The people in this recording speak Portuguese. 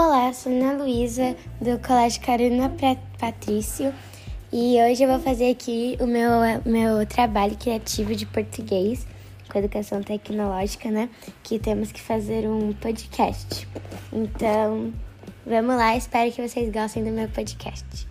Olá, sou Ana Luísa, do Colégio Carolina Patrício, e hoje eu vou fazer aqui o meu, meu trabalho criativo de português com educação tecnológica, né? Que temos que fazer um podcast. Então, vamos lá, espero que vocês gostem do meu podcast.